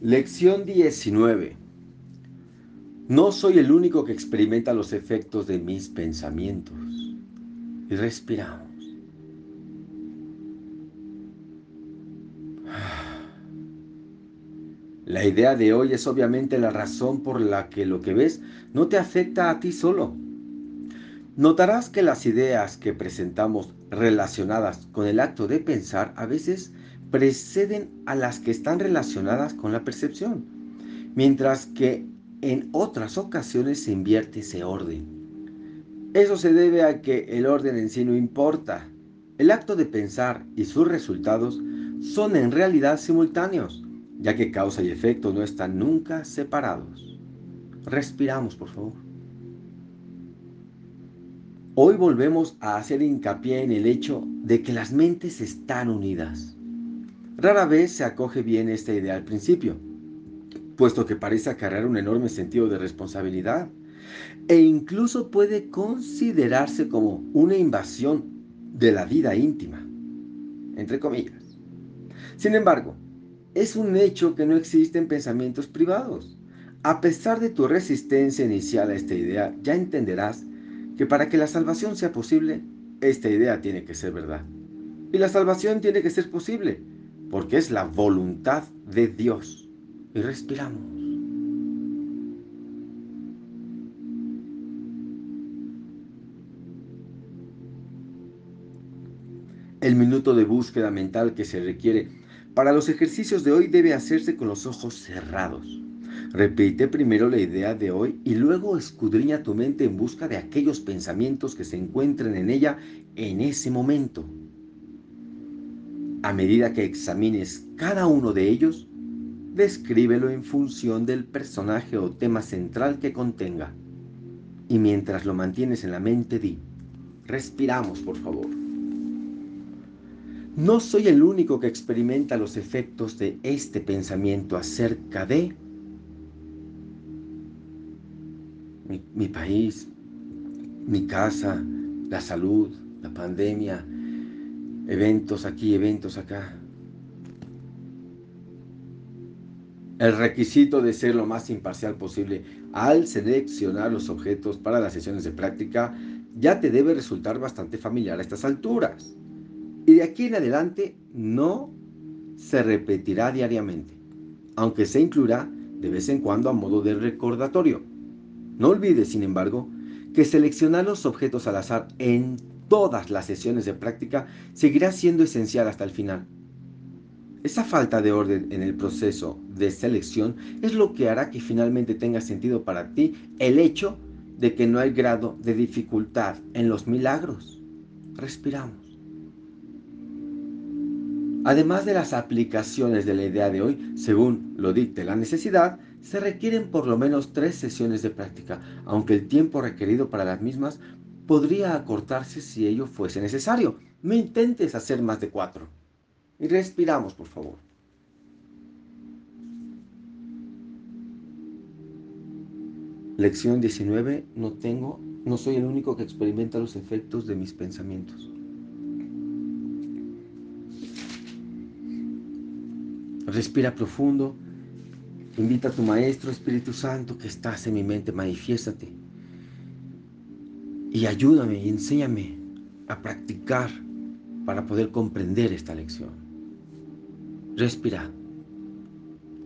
Lección 19. No soy el único que experimenta los efectos de mis pensamientos. Y respiramos. La idea de hoy es obviamente la razón por la que lo que ves no te afecta a ti solo. Notarás que las ideas que presentamos relacionadas con el acto de pensar a veces preceden a las que están relacionadas con la percepción, mientras que en otras ocasiones se invierte ese orden. Eso se debe a que el orden en sí no importa. El acto de pensar y sus resultados son en realidad simultáneos ya que causa y efecto no están nunca separados. Respiramos, por favor. Hoy volvemos a hacer hincapié en el hecho de que las mentes están unidas. Rara vez se acoge bien esta idea al principio, puesto que parece acarrear un enorme sentido de responsabilidad e incluso puede considerarse como una invasión de la vida íntima, entre comillas. Sin embargo, es un hecho que no existen pensamientos privados. A pesar de tu resistencia inicial a esta idea, ya entenderás que para que la salvación sea posible, esta idea tiene que ser verdad. Y la salvación tiene que ser posible, porque es la voluntad de Dios. Y respiramos. El minuto de búsqueda mental que se requiere para los ejercicios de hoy debe hacerse con los ojos cerrados. Repite primero la idea de hoy y luego escudriña tu mente en busca de aquellos pensamientos que se encuentren en ella en ese momento. A medida que examines cada uno de ellos, descríbelo en función del personaje o tema central que contenga. Y mientras lo mantienes en la mente, di, respiramos por favor. No soy el único que experimenta los efectos de este pensamiento acerca de mi, país, mi casa, la salud, la pandemia, eventos aquí, eventos acá. El requisito de ser lo más imparcial posible al seleccionar los objetos para las sesiones de práctica ya te debe resultar bastante familiar a estas alturas. Y de aquí en adelante no se repetirá diariamente, aunque se incluirá de vez en cuando a modo de recordatorio. No olvides, sin embargo, que seleccionar los objetos al azar en todas las sesiones de práctica seguirá siendo esencial hasta el final. Esa falta de orden en el proceso de selección es lo que hará que finalmente tenga sentido para ti el hecho de que no hay grado de dificultad en los milagros. Respiramos. Además de las aplicaciones de la idea de hoy, según lo dicte la necesidad, se requieren por lo menos tres sesiones de práctica, aunque el tiempo requerido para las mismas podría acortarse si ello fuese necesario. No intentes hacer más de cuatro. Y respiramos, por favor. Lección 19. No tengo, no soy el único que experimenta los efectos de mis pensamientos. Respira profundo. Invita a tu Maestro Espíritu Santo que estás en mi mente, manifiéstate. Y ayúdame y enséñame a practicar para poder comprender esta lección. Respira.